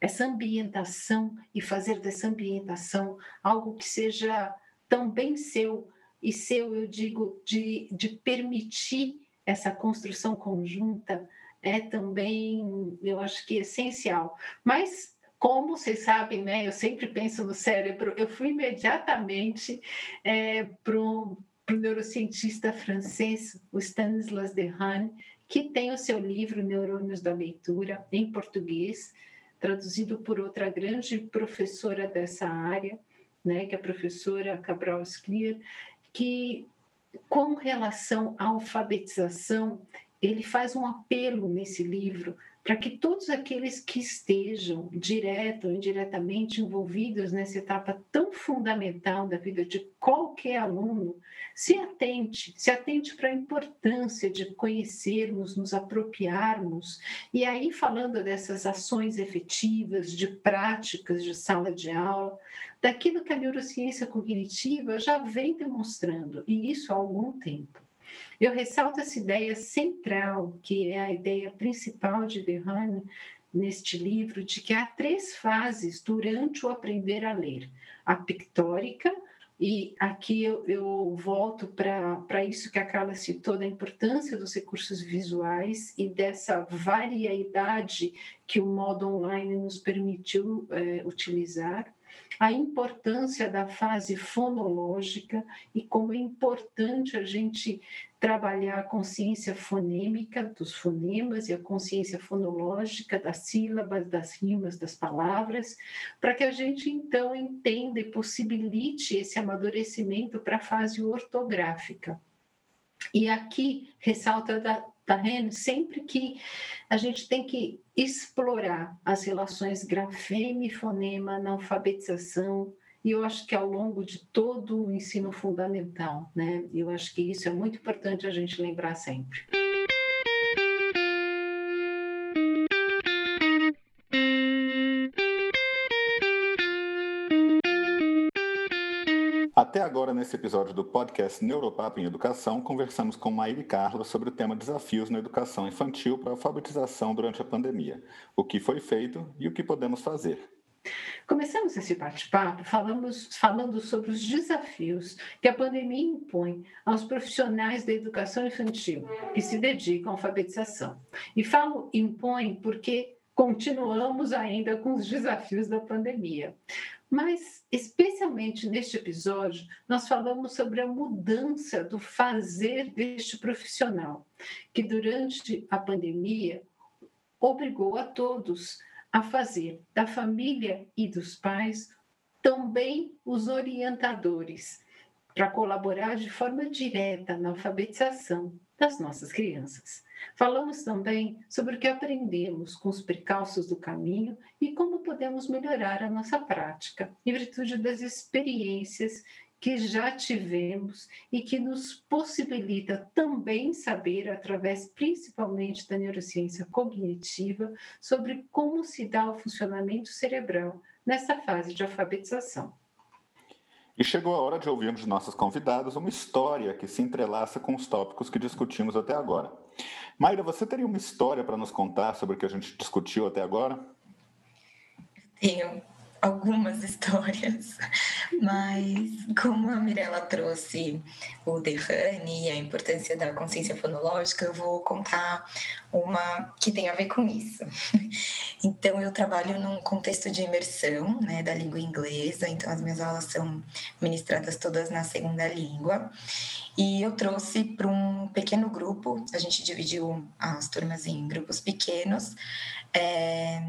essa ambientação e fazer dessa ambientação algo que seja também seu, e seu, eu digo, de, de permitir essa construção conjunta, é também, eu acho que essencial. Mas, como vocês sabem, né, eu sempre penso no cérebro, eu fui imediatamente é, para o neurocientista francês, o Stanislas Dehaene, que tem o seu livro Neurônios da Leitura, em português, traduzido por outra grande professora dessa área, né, que é a professora Cabral Sclier, que com relação à alfabetização, ele faz um apelo nesse livro para que todos aqueles que estejam direto ou indiretamente envolvidos nessa etapa tão fundamental da vida de qualquer aluno se atente, se atente para a importância de conhecermos, nos apropriarmos. E aí, falando dessas ações efetivas, de práticas de sala de aula, daquilo que a neurociência cognitiva já vem demonstrando, e isso há algum tempo. Eu ressalto essa ideia central, que é a ideia principal de Derrame neste livro, de que há três fases durante o aprender a ler: a pictórica, e aqui eu, eu volto para isso que a Carla citou, da importância dos recursos visuais e dessa variedade que o modo online nos permitiu é, utilizar a importância da fase fonológica e como é importante a gente trabalhar a consciência fonêmica dos fonemas e a consciência fonológica das sílabas, das rimas, das palavras, para que a gente então entenda e possibilite esse amadurecimento para a fase ortográfica. E aqui ressalta da Tá vendo? Sempre que a gente tem que explorar as relações grafema e fonema na alfabetização, e eu acho que ao longo de todo o ensino fundamental, né? Eu acho que isso é muito importante a gente lembrar sempre. Até agora, nesse episódio do podcast Neuropapo em Educação, conversamos com Maíra Carlos sobre o tema Desafios na Educação Infantil para a Alfabetização durante a pandemia, o que foi feito e o que podemos fazer. Começamos esse bate-papo falando sobre os desafios que a pandemia impõe aos profissionais da educação infantil que se dedicam à alfabetização. E falo impõe porque continuamos ainda com os desafios da pandemia. Mas, especialmente neste episódio, nós falamos sobre a mudança do fazer deste profissional, que durante a pandemia obrigou a todos a fazer da família e dos pais também os orientadores, para colaborar de forma direta na alfabetização das nossas crianças. Falamos também sobre o que aprendemos com os percalços do caminho e como podemos melhorar a nossa prática, em virtude das experiências que já tivemos e que nos possibilita também saber, através principalmente da neurociência cognitiva, sobre como se dá o funcionamento cerebral nessa fase de alfabetização. E chegou a hora de ouvirmos de nossos convidados uma história que se entrelaça com os tópicos que discutimos até agora. Mayra, você teria uma história para nos contar sobre o que a gente discutiu até agora? Tenho algumas histórias, mas como a Mirella trouxe o Derrane e a importância da consciência fonológica, eu vou contar uma que tem a ver com isso. Então, eu trabalho num contexto de imersão né, da língua inglesa, então as minhas aulas são ministradas todas na segunda língua. E eu trouxe para um pequeno grupo, a gente dividiu as turmas em grupos pequenos. É,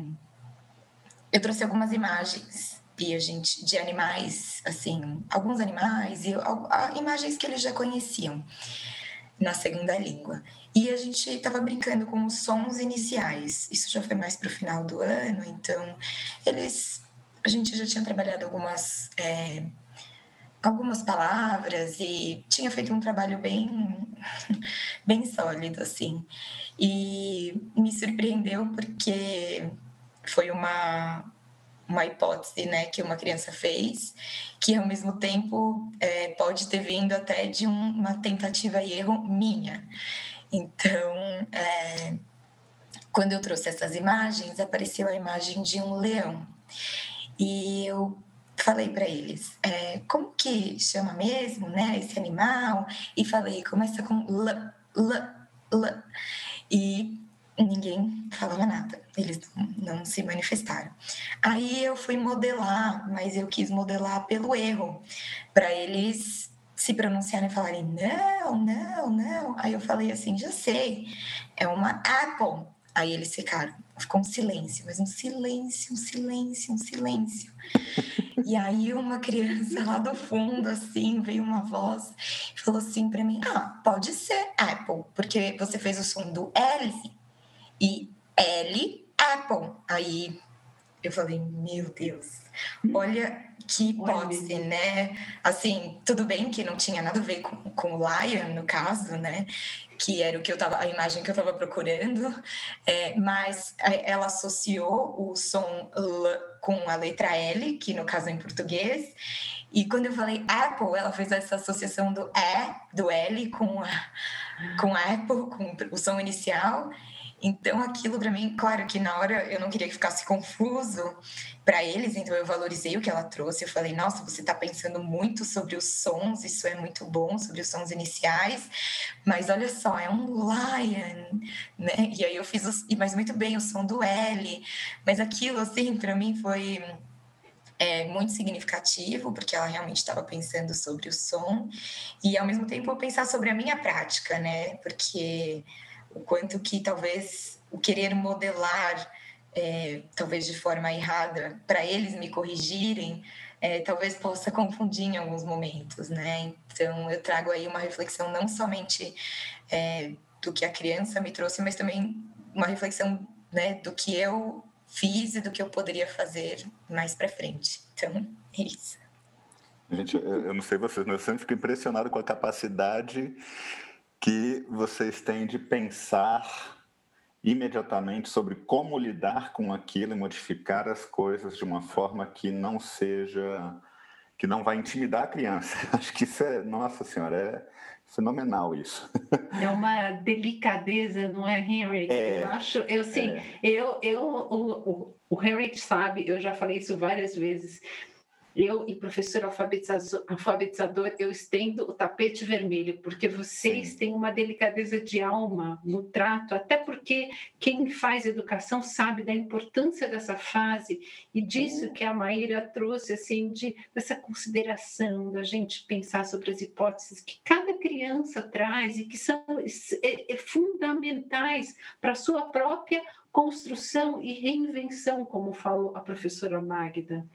eu trouxe algumas imagens a gente de animais, assim, alguns animais e a, imagens que eles já conheciam na segunda língua. E a gente estava brincando com os sons iniciais. Isso já foi mais para o final do ano, então eles, a gente já tinha trabalhado algumas é, algumas palavras e tinha feito um trabalho bem bem sólido assim. E me surpreendeu porque foi uma, uma hipótese né, que uma criança fez, que ao mesmo tempo é, pode ter vindo até de um, uma tentativa e erro minha. Então, é, quando eu trouxe essas imagens, apareceu a imagem de um leão. E eu falei para eles, é, como que chama mesmo, né, esse animal? E falei, começa com l, l, l. E ninguém falava nada, eles não, não, se manifestaram. Aí eu fui modelar, mas eu quis modelar pelo erro, para eles se pronunciarem e falarem não, não, não. Aí eu falei assim, já sei, é uma Apple. Aí eles ficaram, ficou um silêncio, mas um silêncio, um silêncio, um silêncio. E aí uma criança lá do fundo, assim, veio uma voz e falou assim para mim, ah, pode ser Apple, porque você fez o som do L e L, Apple. Aí eu falei, meu Deus, olha que hipótese, olha. né? Assim, tudo bem que não tinha nada a ver com, com o Lion, no caso, né? Que era o que eu tava, a imagem que eu estava procurando, é, mas ela associou o som L com a letra L, que no caso é em português, e quando eu falei Apple, ela fez essa associação do E, do L com a, com Apple, com o som inicial, então, aquilo para mim, claro que na hora eu não queria que ficasse confuso para eles, então eu valorizei o que ela trouxe. Eu falei, nossa, você está pensando muito sobre os sons, isso é muito bom, sobre os sons iniciais, mas olha só, é um lion, né? E aí eu fiz, os, mas muito bem, o som do L, mas aquilo, assim, para mim foi. É muito significativo, porque ela realmente estava pensando sobre o som, e ao mesmo tempo pensar sobre a minha prática, né? Porque o quanto que talvez o querer modelar, é, talvez de forma errada, para eles me corrigirem, é, talvez possa confundir em alguns momentos, né? Então eu trago aí uma reflexão não somente é, do que a criança me trouxe, mas também uma reflexão né, do que eu fiz e do que eu poderia fazer mais para frente. Então, é isso. Gente, eu não sei vocês, mas eu sempre fico impressionado com a capacidade que vocês têm de pensar imediatamente sobre como lidar com aquilo e modificar as coisas de uma forma que não seja que não vai intimidar a criança. Acho que isso é, nossa senhora, é fenomenal isso. É uma delicadeza, não é, Henry? É, eu acho, eu sim, é. eu, eu, o, o, o Henry sabe, eu já falei isso várias vezes. Eu e professor alfabetizador, eu estendo o tapete vermelho, porque vocês têm uma delicadeza de alma no trato, até porque quem faz educação sabe da importância dessa fase e disso que a Maíra trouxe, assim, de, dessa consideração da gente pensar sobre as hipóteses que cada criança traz e que são é, é, fundamentais para a sua própria construção e reinvenção, como falou a professora Magda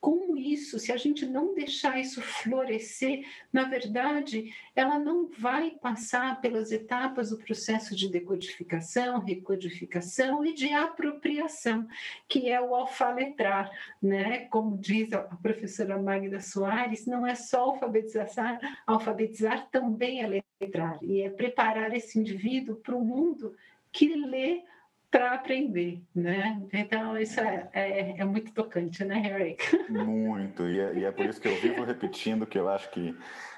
como isso, se a gente não deixar isso florescer, na verdade, ela não vai passar pelas etapas do processo de decodificação, recodificação e de apropriação, que é o alfaletrar, né? Como diz a professora Magda Soares, não é só alfabetizar, alfabetizar também é letrar, e é preparar esse indivíduo para o mundo que lê para aprender, né? Então, isso é, é, é, muito tocante, né, Harry? Muito, e é, e é por isso que eu vivo repetindo que eu acho que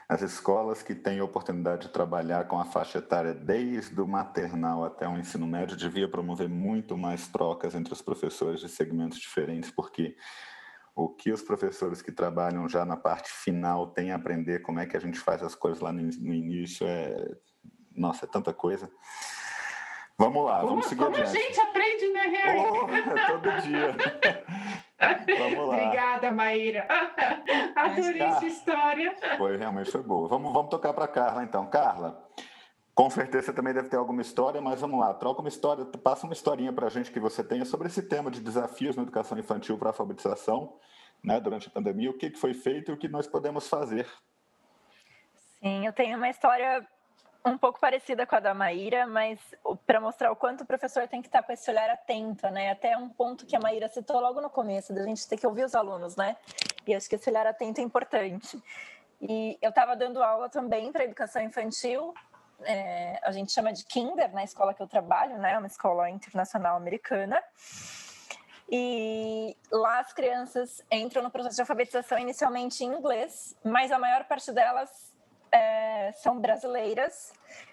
as escolas que têm oportunidade de trabalhar com a faixa etária desde o maternal até o ensino médio devia promover muito mais trocas entre os professores de segmentos diferentes, porque o que os professores que trabalham já na parte final têm a aprender como é que a gente faz as coisas lá no, no início é nossa, é tanta coisa. Vamos lá, vamos seguir como adiante. a gente aprende, né, Harry? Oh, todo dia. vamos lá. Obrigada, Maíra. Adorei essa história. Foi, realmente foi boa. Vamos, vamos tocar para Carla, então. Carla, com certeza você também deve ter alguma história, mas vamos lá, troca uma história, passa uma historinha para a gente que você tenha sobre esse tema de desafios na educação infantil para a alfabetização, né, durante a pandemia, o que foi feito e o que nós podemos fazer. Sim, eu tenho uma história um pouco parecida com a da Maíra, mas para mostrar o quanto o professor tem que estar com esse olhar atento, né? Até um ponto que a Maíra citou logo no começo, da gente ter que ouvir os alunos, né? E acho que esse olhar atento é importante. E eu estava dando aula também para educação infantil, é, a gente chama de Kinder na escola que eu trabalho, né? Uma escola internacional americana. E lá as crianças entram no processo de alfabetização inicialmente em inglês, mas a maior parte delas é, são brasileiras,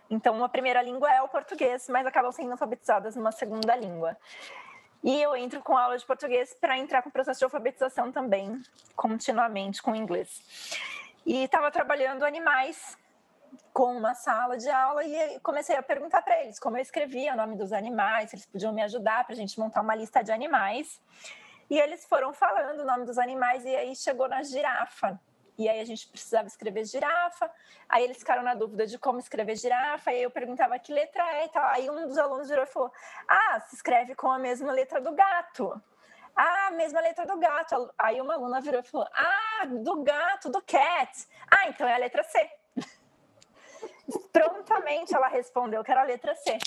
então uma primeira língua é o português, mas acabam sendo alfabetizadas numa segunda língua. E eu entro com aula de português para entrar com o processo de alfabetização também, continuamente com inglês. E estava trabalhando animais com uma sala de aula e comecei a perguntar para eles como eu escrevia o nome dos animais, se eles podiam me ajudar para a gente montar uma lista de animais. E eles foram falando o nome dos animais e aí chegou na girafa e aí a gente precisava escrever girafa. Aí eles ficaram na dúvida de como escrever girafa, aí eu perguntava que letra é e tal. Aí um dos alunos virou e falou: Ah, se escreve com a mesma letra do gato. Ah, mesma letra do gato. Aí uma aluna virou e falou: Ah, do gato, do cat. Ah, então é a letra C. Prontamente ela respondeu que era a letra C.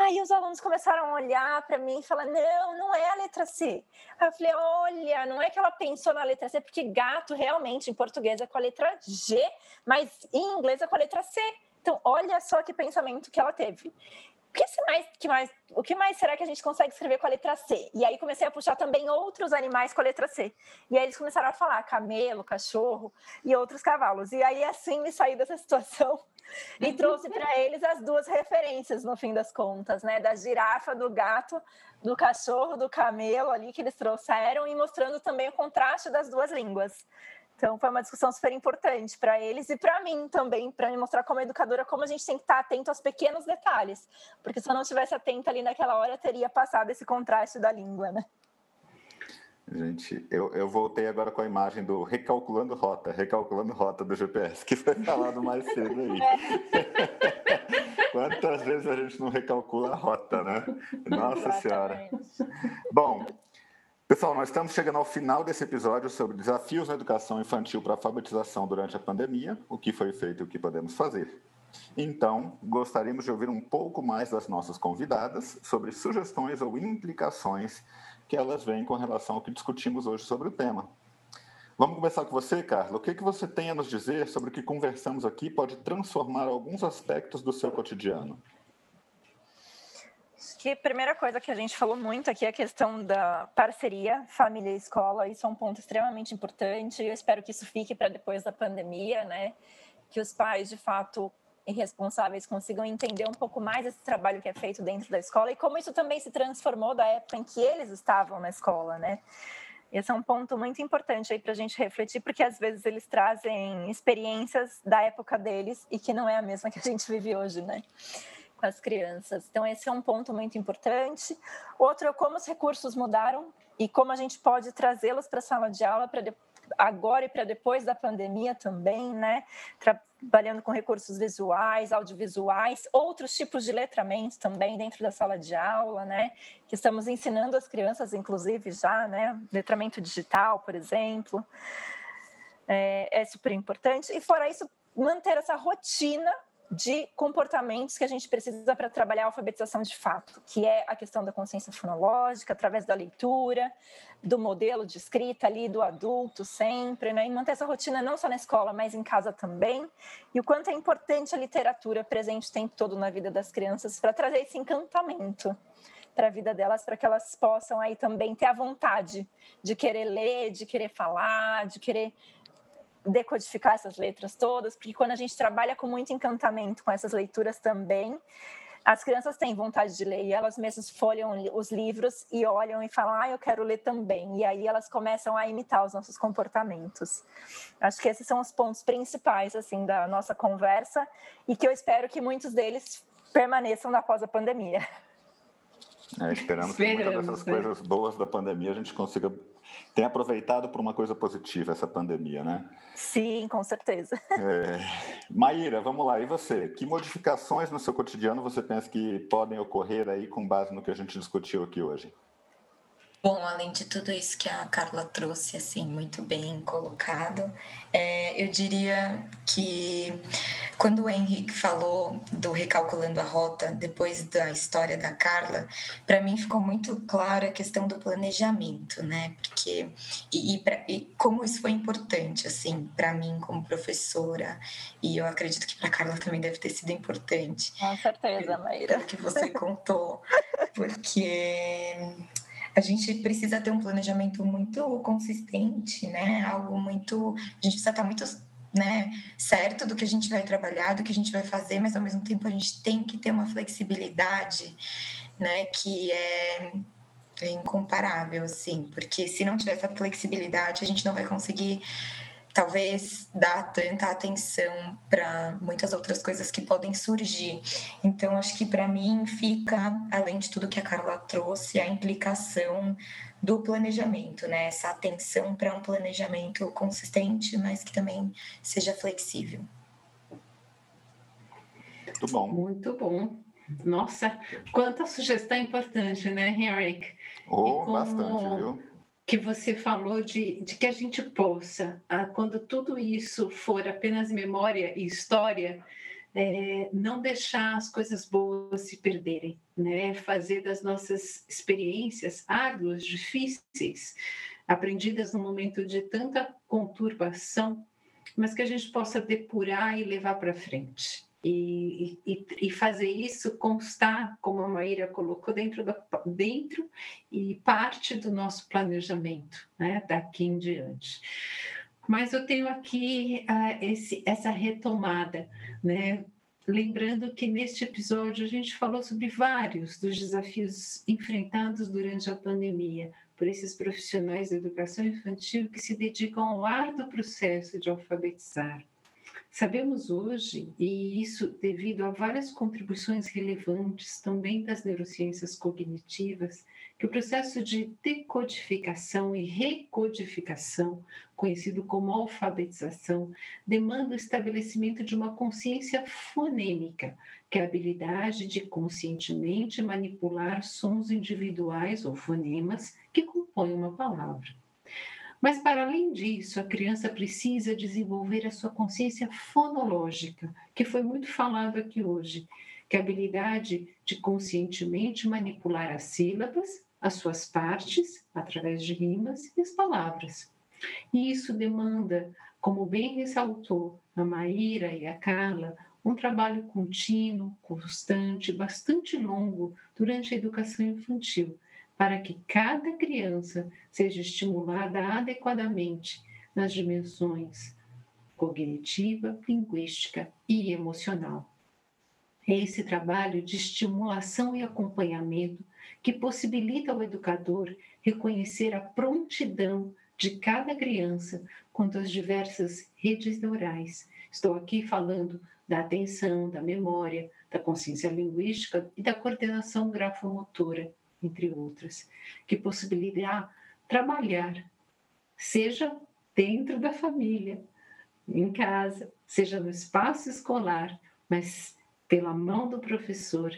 Aí os alunos começaram a olhar para mim e falar: não, não é a letra C. Aí eu falei: olha, não é que ela pensou na letra C, porque gato realmente em português é com a letra G, mas em inglês é com a letra C. Então, olha só que pensamento que ela teve. O que mais, que mais, o que mais será que a gente consegue escrever com a letra C? E aí comecei a puxar também outros animais com a letra C. E aí eles começaram a falar camelo, cachorro e outros cavalos. E aí assim me saí dessa situação e trouxe para eles as duas referências no fim das contas, né? Da girafa, do gato, do cachorro, do camelo ali que eles trouxeram e mostrando também o contraste das duas línguas. Então, foi uma discussão super importante para eles e para mim também, para me mostrar como educadora como a gente tem que estar atento aos pequenos detalhes, porque se eu não estivesse atenta ali naquela hora, teria passado esse contraste da língua, né? Gente, eu, eu voltei agora com a imagem do recalculando rota, recalculando rota do GPS, que foi falado mais cedo aí. É. Quantas vezes a gente não recalcula a rota, né? Nossa Exatamente. Senhora. Bom, Pessoal, nós estamos chegando ao final desse episódio sobre desafios na educação infantil para alfabetização durante a pandemia, o que foi feito e o que podemos fazer. Então, gostaríamos de ouvir um pouco mais das nossas convidadas sobre sugestões ou implicações que elas veem com relação ao que discutimos hoje sobre o tema. Vamos começar com você, Carla. O que, que você tem a nos dizer sobre o que conversamos aqui pode transformar alguns aspectos do seu cotidiano? Acho que a primeira coisa que a gente falou muito aqui é a questão da parceria família e escola. Isso é um ponto extremamente importante. Eu espero que isso fique para depois da pandemia, né? Que os pais, de fato, responsáveis consigam entender um pouco mais esse trabalho que é feito dentro da escola e como isso também se transformou da época em que eles estavam na escola, né? Esse é um ponto muito importante aí para a gente refletir, porque às vezes eles trazem experiências da época deles e que não é a mesma que a gente vive hoje, né? Com as crianças. Então, esse é um ponto muito importante. Outro é como os recursos mudaram e como a gente pode trazê-los para a sala de aula para agora e para depois da pandemia também, né? Trabalhando com recursos visuais, audiovisuais, outros tipos de letramento também dentro da sala de aula, né? Que estamos ensinando as crianças, inclusive, já, né? Letramento digital, por exemplo. É, é super importante. E fora isso, manter essa rotina de comportamentos que a gente precisa para trabalhar a alfabetização de fato, que é a questão da consciência fonológica, através da leitura, do modelo de escrita ali do adulto sempre, né? E manter essa rotina não só na escola, mas em casa também. E o quanto é importante a literatura presente o tempo todo na vida das crianças para trazer esse encantamento para a vida delas, para que elas possam aí também ter a vontade de querer ler, de querer falar, de querer decodificar essas letras todas, porque quando a gente trabalha com muito encantamento com essas leituras também, as crianças têm vontade de ler e elas mesmas folham os livros e olham e falam, ah, eu quero ler também. E aí elas começam a imitar os nossos comportamentos. Acho que esses são os pontos principais, assim, da nossa conversa e que eu espero que muitos deles permaneçam após a pandemia. É, esperamos, esperamos que muitas dessas né? coisas boas da pandemia a gente consiga tem aproveitado por uma coisa positiva essa pandemia, né? Sim, com certeza. É... Maíra, vamos lá, e você? Que modificações no seu cotidiano você pensa que podem ocorrer aí com base no que a gente discutiu aqui hoje? Bom, além de tudo isso que a Carla trouxe, assim, muito bem colocado, é, eu diria que quando o Henrique falou do Recalculando a Rota, depois da história da Carla, para mim ficou muito clara a questão do planejamento, né? Porque, e, e, pra, e como isso foi importante, assim, para mim como professora, e eu acredito que para Carla também deve ter sido importante. Com certeza, Maíra. que você contou, porque a gente precisa ter um planejamento muito consistente, né? Algo muito. A gente precisa estar muito né, certo do que a gente vai trabalhar, do que a gente vai fazer, mas ao mesmo tempo a gente tem que ter uma flexibilidade, né, que é, é incomparável, assim, porque se não tiver essa flexibilidade, a gente não vai conseguir talvez dar tanta atenção para muitas outras coisas que podem surgir. Então, acho que para mim fica, além de tudo que a Carla trouxe, a implicação do planejamento, né? Essa atenção para um planejamento consistente, mas que também seja flexível. Muito bom. Muito bom. Nossa, quanta sugestão importante, né, Henrik? Oh, bastante, viu? Que você falou de, de que a gente possa, ah, quando tudo isso for apenas memória e história, é, não deixar as coisas boas se perderem, né? Fazer das nossas experiências árduas, difíceis, aprendidas no momento de tanta conturbação, mas que a gente possa depurar e levar para frente e, e, e, fazer isso constar, como a Maíra colocou, dentro, dentro e parte do nosso planejamento, né, daqui em diante. Mas eu tenho aqui uh, esse, essa retomada, né? Lembrando que neste episódio a gente falou sobre vários dos desafios enfrentados durante a pandemia por esses profissionais da educação infantil que se dedicam ao árduo processo de alfabetizar Sabemos hoje, e isso devido a várias contribuições relevantes também das neurociências cognitivas, que o processo de decodificação e recodificação, conhecido como alfabetização, demanda o estabelecimento de uma consciência fonêmica, que é a habilidade de conscientemente manipular sons individuais ou fonemas que compõem uma palavra. Mas, para além disso, a criança precisa desenvolver a sua consciência fonológica, que foi muito falado aqui hoje, que é a habilidade de conscientemente manipular as sílabas, as suas partes, através de rimas e as palavras. E isso demanda, como bem ressaltou a Maíra e a Carla, um trabalho contínuo, constante, bastante longo durante a educação infantil, para que cada criança seja estimulada adequadamente nas dimensões cognitiva, linguística e emocional. É esse trabalho de estimulação e acompanhamento que possibilita ao educador reconhecer a prontidão de cada criança quanto às diversas redes neurais. Estou aqui falando da atenção, da memória, da consciência linguística e da coordenação grafomotora, entre outras, que possibilitará trabalhar, seja dentro da família, em casa, seja no espaço escolar, mas pela mão do professor,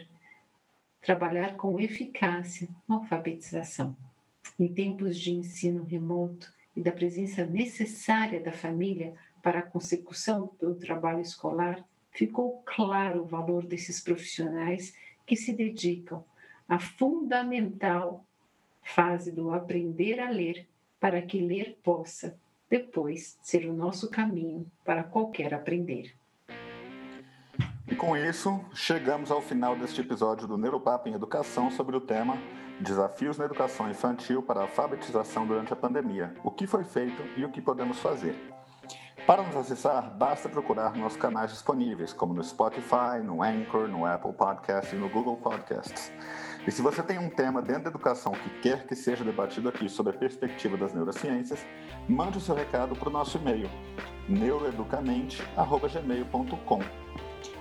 trabalhar com eficácia a alfabetização. Em tempos de ensino remoto e da presença necessária da família para a consecução do trabalho escolar, ficou claro o valor desses profissionais que se dedicam a fundamental fase do aprender a ler, para que ler possa, depois, ser o nosso caminho para qualquer aprender. E com isso, chegamos ao final deste episódio do Neuropapo em Educação sobre o tema Desafios na Educação Infantil para a Alfabetização durante a Pandemia. O que foi feito e o que podemos fazer. Para nos acessar, basta procurar nossos canais disponíveis, como no Spotify, no Anchor, no Apple Podcast e no Google Podcasts. E se você tem um tema dentro da educação que quer que seja debatido aqui sobre a perspectiva das neurociências, mande o seu recado para o nosso e-mail, neuroeducamente.gmail.com.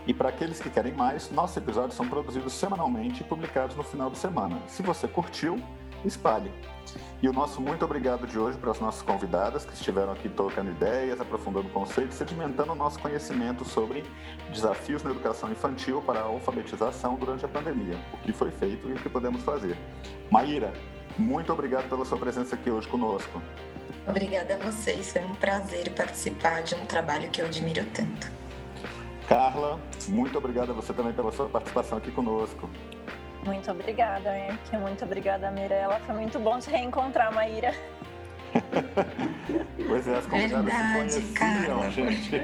E para aqueles que querem mais, nossos episódios são produzidos semanalmente e publicados no final de semana. Se você curtiu, espalhe. E o nosso muito obrigado de hoje para as nossas convidadas que estiveram aqui trocando ideias, aprofundando conceitos, sedimentando o nosso conhecimento sobre desafios na educação infantil para a alfabetização durante a pandemia, o que foi feito e o que podemos fazer. Maíra, muito obrigado pela sua presença aqui hoje conosco. Obrigada a vocês, foi um prazer participar de um trabalho que eu admiro tanto. Carla, muito obrigado a você também pela sua participação aqui conosco. Muito obrigada, Erk. Muito obrigada, Mirella. Foi muito bom te reencontrar, Maíra. pois é, as convidadas Verdade, se conheciam, cara. gente.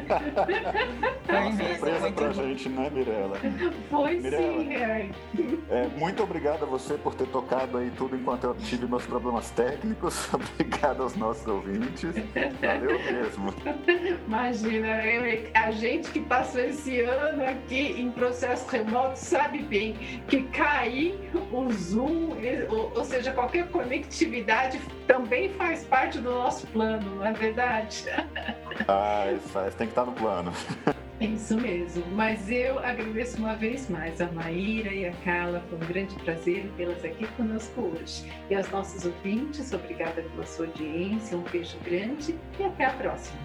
Foi uma surpresa pra bom. gente, né, Mirella? Foi Mirella, sim, é. é. Muito obrigado a você por ter tocado aí tudo enquanto eu tive meus problemas técnicos. Obrigado aos nossos ouvintes. Valeu mesmo. Imagina, a gente que passou esse ano aqui em processo remoto sabe bem que cair o Zoom, ou seja, qualquer conectividade também faz parte parte do nosso plano, não é verdade? Ah, isso faz, tem que estar no plano. É isso mesmo. Mas eu agradeço uma vez mais a Maíra e a Carla. Foi um grande prazer tê-las aqui conosco hoje. E aos nossos ouvintes, obrigada pela sua audiência. Um beijo grande e até a próxima.